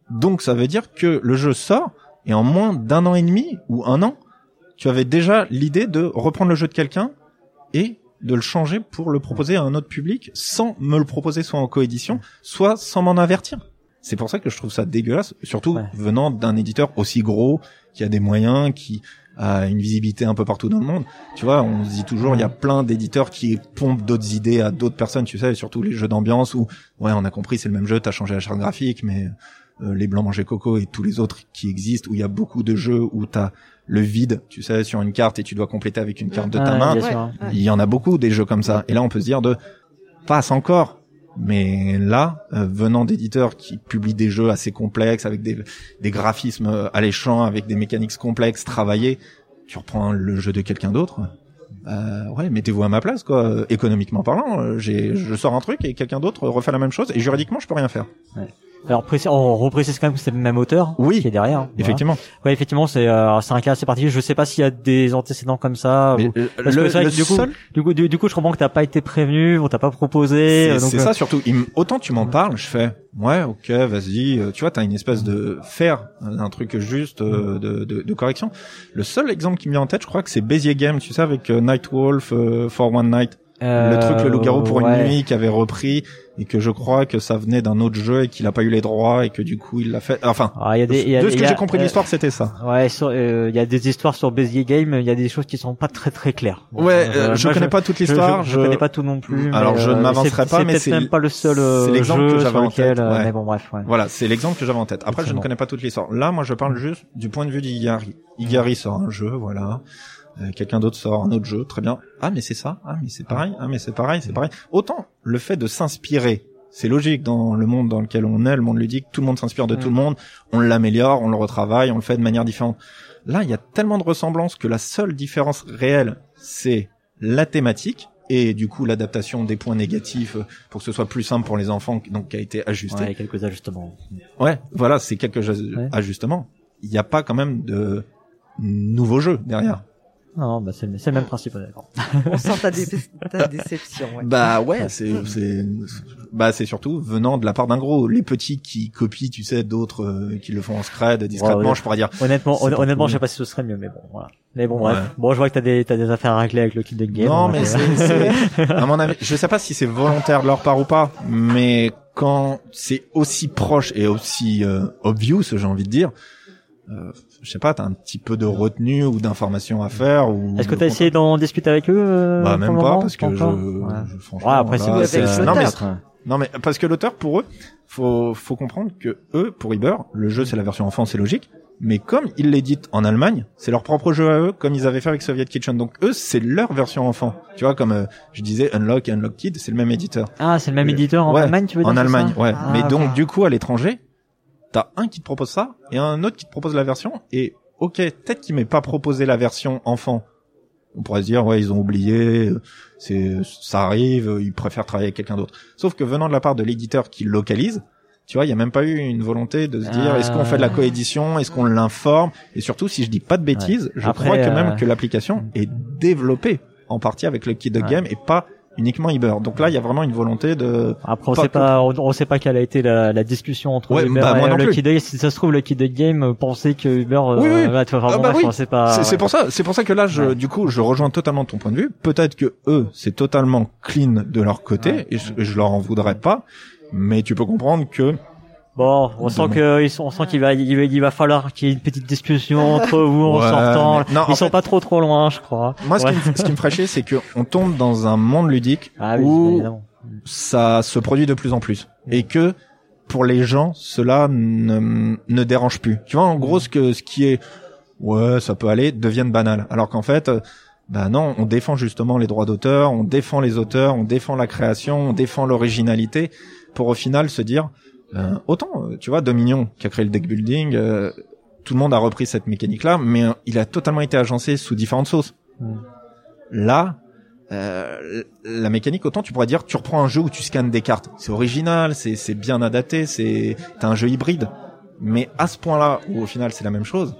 Donc ça veut dire que le jeu sort et en moins d'un an et demi ou un an, tu avais déjà l'idée de reprendre le jeu de quelqu'un et de le changer pour le proposer à un autre public sans me le proposer soit en coédition, soit sans m'en avertir. C'est pour ça que je trouve ça dégueulasse, surtout Ouais. venant d'un éditeur aussi gros, qui a des moyens, qui a une visibilité un peu partout dans le monde. Tu vois, on se dit toujours, il y a plein d'éditeurs qui pompent d'autres idées à d'autres personnes, tu sais, surtout les jeux d'ambiance où, ouais, on a compris, c'est le même jeu, t'as changé la charte graphique, mais euh, les blancs manger coco et tous les autres qui existent, où il y a beaucoup de jeux où t'as le vide, tu sais, sur une carte et tu dois compléter avec une carte de ta main. Ouais. Ouais. Il y en a beaucoup des jeux comme ça. Et là, on peut se dire de passe encore. Mais là, euh, venant d'éditeurs qui publient des jeux assez complexes avec des, des graphismes euh, alléchants, avec des mécaniques complexes, travaillées, tu reprends le jeu de quelqu'un d'autre. Euh, ouais, mettez-vous à ma place, quoi. Économiquement parlant, euh, j'ai, je sors un truc et quelqu'un d'autre refait la même chose et juridiquement, je peux rien faire. Alors on reprécise quand même que c'est le même auteur Oui. qui est derrière. Voilà. Effectivement. Ouais, effectivement, c'est euh, c'est un cas assez particulier. Je sais pas s'il y a des antécédents comme ça. Mais, ou- euh, parce le, vrai du coup, seul Du coup, du, du coup, je comprends que t'as pas été prévenu, on t'a pas proposé. C'est euh, euh, ça surtout. Il autant tu m'en parles, je fais ouais, ok, vas-y. euh, Tu vois, t'as une espèce de faire un truc juste euh, de, de, de correction. Le seul exemple qui me vient en tête, je crois que c'est Bézier Game, tu sais, avec euh, Nightwolf euh, for One Night, le truc le loup-garou pour ouais. une nuit qui avait repris et que je crois que ça venait d'un autre jeu et qu'il a pas eu les droits et que du coup il l'a fait. Enfin, Ah, il y a des, il y a- de ce que j'ai compris de euh, l'histoire, c'était ça. Ouais, euh, il y a des histoires sur Bézier Game, il y a des choses qui sont pas très très claires. Ouais, Euh, euh, je moi, connais pas toute l'histoire. Je, je, connais pas tout non plus. Alors, mais, je ne euh, m'avancerai pas, mais c'est même pas le seul euh, l'exemple jeu que j'avais en tête, euh, ouais. Mais bon, bref. Ouais. Voilà, c'est l'exemple que j'avais en tête. Après, je ne connais pas toute l'histoire. Là, moi, je parle juste du point de vue d'Igari. Igari sort un jeu, voilà. Euh, Quelqu'un d'autre sort un autre jeu, très bien. Ah, mais c'est ça. Ah, mais c'est pareil. Ah, mais c'est pareil, c'est pareil. Autant le fait de s'inspirer, c'est logique dans le monde dans lequel on est, le monde ludique, tout le monde s'inspire de Mm. tout le monde. On l'améliore, on le retravaille, on le fait de manière différente. Là, il y a tellement de ressemblances que la seule différence réelle, c'est la thématique et du coup l'adaptation des points négatifs pour que ce soit plus simple pour les enfants, donc qui a été ajusté. Ouais, quelques ajustements. Ouais, voilà, c'est quelques Ouais. ajustements. Il n'y a pas quand même de nouveaux jeux derrière. Non, bah c'est le, c'est le même principe, d'accord. On sent ta, dé- ta déception. Ouais. Bah ouais, c'est c'est bah c'est surtout venant de la part d'un gros. Les petits qui copient, tu sais, d'autres euh, qui le font en scred discrètement, Ouais, ouais. je pourrais dire. Honnêtement, C'est hon- pas honnêtement, cool. je sais pas si ce serait mieux, mais bon, voilà. Mais bon, Ouais. bref. Bon, je vois que t'as des, t'as des affaires à régler avec le kit de game. non, donc, mais euh, c'est c'est- à mon avis, je sais pas si c'est volontaire de leur part ou pas, mais quand c'est aussi proche et aussi euh, obvious, j'ai envie de dire. Euh, je sais pas, t'as un petit peu de retenue ou d'information à faire ou. Est-ce que t'as essayé d'en discuter avec eux euh, Bah même pas parce que je, encore Ouais. je- franchement. Ouais, après, c'est là, non mais. Non mais parce que l'auteur pour eux, faut faut comprendre que eux pour Iber, le jeu c'est la version enfant, c'est logique. Mais comme ils l'éditent en Allemagne, c'est leur propre jeu à eux, comme ils avaient fait avec Soviet Kitchen. Donc eux, c'est leur version enfant. Tu vois, comme euh, je disais, Unlock et Unlock Kid, c'est le même éditeur. Ah, c'est le même Euh, éditeur en ouais, Allemagne, tu veux dire En Allemagne, ouais. Ah, Mais donc du coup, à l'étranger, t'as un qui te propose ça et un autre qui te propose la version. Et ok, peut-être qu'il m'ait pas proposé la version enfant. On pourrait se dire ouais, ils ont oublié, euh, c'est ça arrive, euh, ils préfèrent travailler avec quelqu'un d'autre. Sauf que venant de la part de l'éditeur qui localise, tu vois, il y a même pas eu une volonté de se dire Ah. est-ce qu'on fait de la coédition, est-ce qu'on l'informe? Et surtout si je dis pas de bêtises, je Après, crois que euh, même que l'application est développée en partie avec le kit de Ouais. game et pas uniquement Uber. Donc là, il y a vraiment une volonté de Après, on Pas sait pas, on, on sait pas quelle a été la, la discussion entre Ouais, Uber bah, moi et le kid Si ça se trouve, le kid game pensait que Uber, Oui, oui. va te faire Ah, bah oui. C'est ouais. pour ça, c'est pour ça que là, je, Ouais. du coup, je rejoins totalement ton point de vue. Peut-être que eux, c'est totalement clean de leur côté, et je, je leur en voudrais pas. Mais tu peux comprendre que Bon, on sent que, ils sont- on sent qu'il va, il va, il va falloir qu'il y ait une petite discussion entre vous en Ouais, sortant. non, ils en sont fait- pas trop trop loin, je crois. moi, ce, qui me, ce qui me chier, c'est que on tombe dans un monde ludique Ah oui, où évidemment. ça se produit de plus en plus, et que pour les gens, cela ne, ne dérange plus. Tu vois, en gros, ce que ce qui est ouais, ça peut aller, devienne banal. Alors qu'en fait, bah non, on défend justement les droits d'auteur, on défend les auteurs, on défend la création, on défend l'originalité, pour au final se dire, euh, autant, euh, tu vois, Dominion qui a créé le deck building, euh, tout le monde a repris cette mécanique-là, mais euh, il a totalement été agencé sous différentes sauces. Mm. Là, euh, la mécanique, autant tu pourrais dire, tu reprends un jeu où tu scannes des cartes. C'est original, c'est bien adapté, c'est un jeu hybride. Mais à ce point-là, où au final c'est la même chose,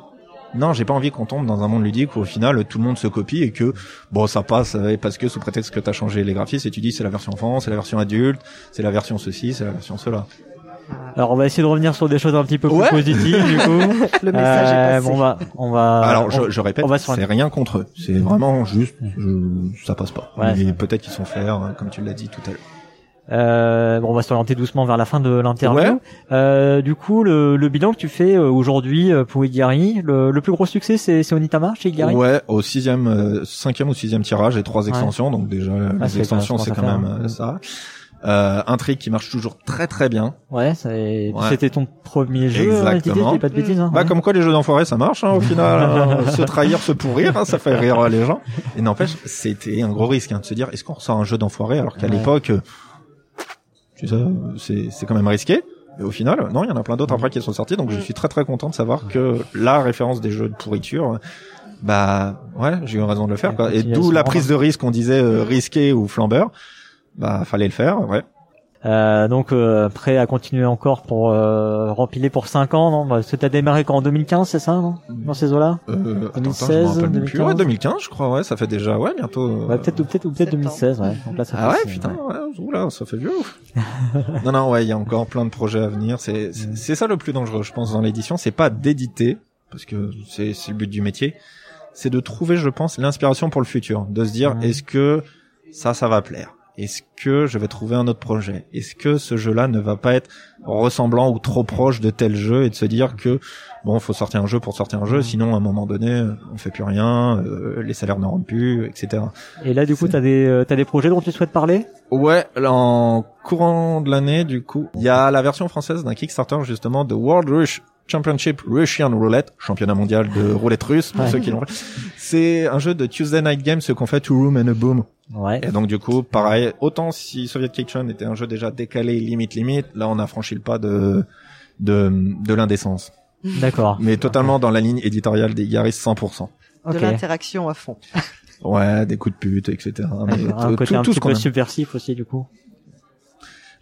non, j'ai pas envie qu'on tombe dans un monde ludique où au final tout le monde se copie et que bon ça passe euh, parce que sous prétexte que t'as changé les graphismes et tu dis c'est la version enfant, c'est la version adulte, c'est la version ceci, c'est la version cela. Alors, on va essayer de revenir sur des choses un petit peu plus Ouais. positives, du coup. Le message Euh, est passé. bon, on va, on va. Alors on- je, je répète, c'est rien contre eux, c'est vraiment juste je, ça passe pas. Ouais, peut-être qu'ils sont faits hein, comme tu l'as dit tout à l'heure. Euh, bon, on va s'orienter doucement vers la fin de l'interview. Ouais. Euh, du coup, le, le bilan que tu fais euh, aujourd'hui euh, pour Igari, le, le plus gros succès, c'est c'est Onitama chez Igari? Ouais, au sixième, euh, cinquième ou sixième tirage et trois extensions, donc déjà Ah, les extensions c'est quand même faire, euh, ça. Euh, un trick qui marche toujours très très bien. Ouais, c'est- Ouais. c'était ton premier jeu, hein, Exactement. Dis pas de bêtises. Hein, Bah ouais. comme quoi les jeux d'enfoirés ça marche hein, au final, hein. se trahir, se pourrir, hein, ça fait rire euh, les gens. Et n'empêche, c'était un gros risque hein, de se dire est-ce qu'on ressort un jeu d'enfoiré alors qu'à Ouais. l'époque, euh, tu sais, c'est c'est quand même risqué. Et au final, non, il y en a plein d'autres après qui sont sortis, donc je suis très très content de savoir que la référence des jeux de pourriture, bah ouais, j'ai eu raison de le faire. Quoi. Et d'où la prise de risque, on disait euh, risqué ou flambeur, bah fallait le faire, ouais. Euh, donc euh, prêt à continuer encore pour euh, rempiler pour 5 ans, non? Parce que t'as démarré qu'en 2015, c'est ça, non? Dans ces eaux-là? Euh, attends, attends, 2016, je me rappelle même plus. 2015. Ouais, 2015, je crois, ouais, ça fait déjà, ouais, bientôt. euh, Ouais, peut-être ou peut-être ou peut-être Sept ans. 2016, ouais. Donc là, ça Ah fait- ouais, putain, ouais, oula, ça fait vieux. non, non, ouais, il y a encore plein de projets à venir. C'est, c'est c'est ça le plus dangereux, je pense, dans l'édition. C'est pas d'éditer, parce que c'est, c'est le but du métier. C'est de trouver, je pense, l'inspiration pour le futur. De se dire, Mhm. est-ce que ça, ça va plaire? Est-ce que je vais trouver un autre projet? Est-ce que ce jeu-là ne va pas être ressemblant ou trop proche de tel jeu et de se dire que bon, faut sortir un jeu pour sortir un jeu, sinon à un moment donné, on fait plus rien, euh, les salaires ne rentrent plus, etc. Et là, du coup, t'as des euh, t'as des projets dont tu souhaites parler? Ouais, là, en courant de l'année, du coup, il y a la version française d'un Kickstarter justement de World Rush Championship Russian Roulette, championnat mondial de roulette russe pour Ouais. ceux qui l'ont. C'est un jeu de Tuesday Night Games, ce qu'on fait Two Room and a Boom. Ouais. Et donc du coup, pareil, autant si Soviet Kitchen était un jeu déjà décalé, limite limite, là on a franchi le pas de de, de l'indécence. D'accord. Mais totalement dans la ligne éditoriale des Yaris 100%. De l'interaction à fond. Ouais, des coups de pute, etc. Mais un tout- côté tout- un tout petit ce qu'on peu subversif aussi, du coup.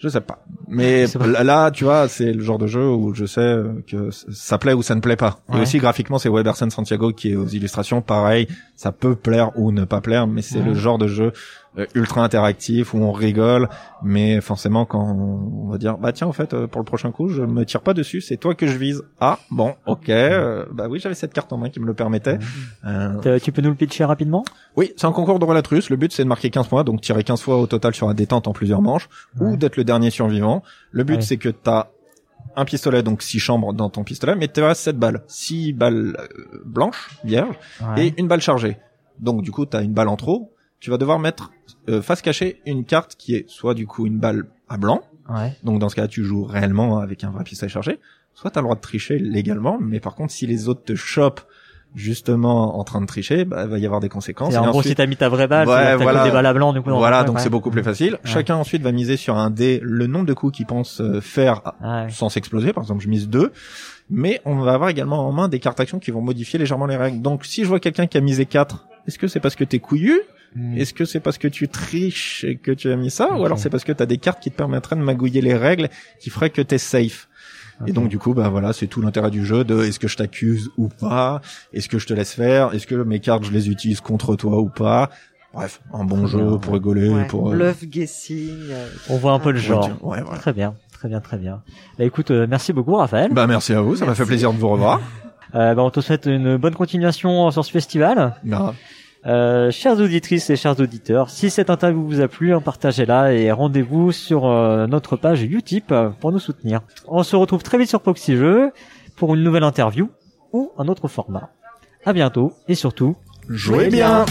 Je sais pas. Mais pas- là, tu vois, c'est le genre de jeu où je sais euh, que ça plaît ou ça ne plaît pas. Ouais. Et aussi graphiquement, c'est Weberson Santiago qui est aux illustrations. Pareil, ça peut plaire ou ne pas plaire, mais c'est Ouais. le genre de jeu ultra interactif où on rigole, mais forcément quand on va dire bah tiens en fait euh, pour le prochain coup je me tire pas dessus, c'est toi que je vise. Ah bon ok euh, bah oui j'avais cette carte en main qui me le permettait. Euh, T'as- Tu peux nous le pitcher rapidement? Oui, c'est un concours de roulette russe. Le but, c'est de marquer 15 points, donc tirer 15 fois au total sur la détente en plusieurs manches, Ouais. ou d'être le dernier survivant. Le but, Ouais. c'est que t'as un pistolet, donc 6 chambres dans ton pistolet, mais tu as 7 balles. 6 balles euh, blanches, vierges, et une balle chargée. Donc du coup, t'as une balle en trop. Tu vas devoir mettre euh, face cachée une carte qui est soit du coup une balle à blanc, Ouais. donc dans ce cas tu joues réellement avec un vrai pistolet chargé, soit t'as le droit de tricher légalement, mais par contre si les autres te chopent justement en train de tricher, bah, il va y avoir des conséquences. Et en gros, si t'as mis ta vraie balle, Ouais, voilà. des balles à blanc, du coup. voilà, donc c'est beaucoup plus facile. Ouais. Chacun ensuite va miser sur un dé le nombre de coups qu'il pense euh, faire Ouais. sans s'exploser. Par exemple, je mise deux. Mais on va avoir également en main des cartes actions qui vont modifier légèrement les règles. Donc si je vois quelqu'un qui a misé 4, est-ce que c'est parce que t'es couillu Mm. Est-ce que c'est parce que tu triches et que tu as mis ça. Ou alors c'est parce que t'as des cartes qui te permettraient de magouiller les règles qui feraient que t'es safe? Et donc du coup, bah voilà, c'est tout l'intérêt du jeu de est-ce que je t'accuse ou pas, est-ce que je te laisse faire, est-ce que mes cartes je les utilise contre toi ou pas? Bref, un bon Très jeu bien, pour rigoler, Ouais, pour. euh, Bluff, guessing. euh, On voit un peu le genre. Ouais, voilà. Très bien, très bien, très bien. Bah écoute, euh, merci beaucoup Raphaël. Bah merci à vous, ça m'a fait plaisir de vous revoir. Euh, bah, on te souhaite une bonne continuation sur ce festival. Bah, Euh, chères auditrices et chers auditeurs, si cette interview vous a plu, partagez-la et rendez-vous sur euh, notre page Utip pour nous soutenir. On se retrouve très vite sur Proxy Jeux pour une nouvelle interview ou un autre format. À bientôt et surtout, jouez bien.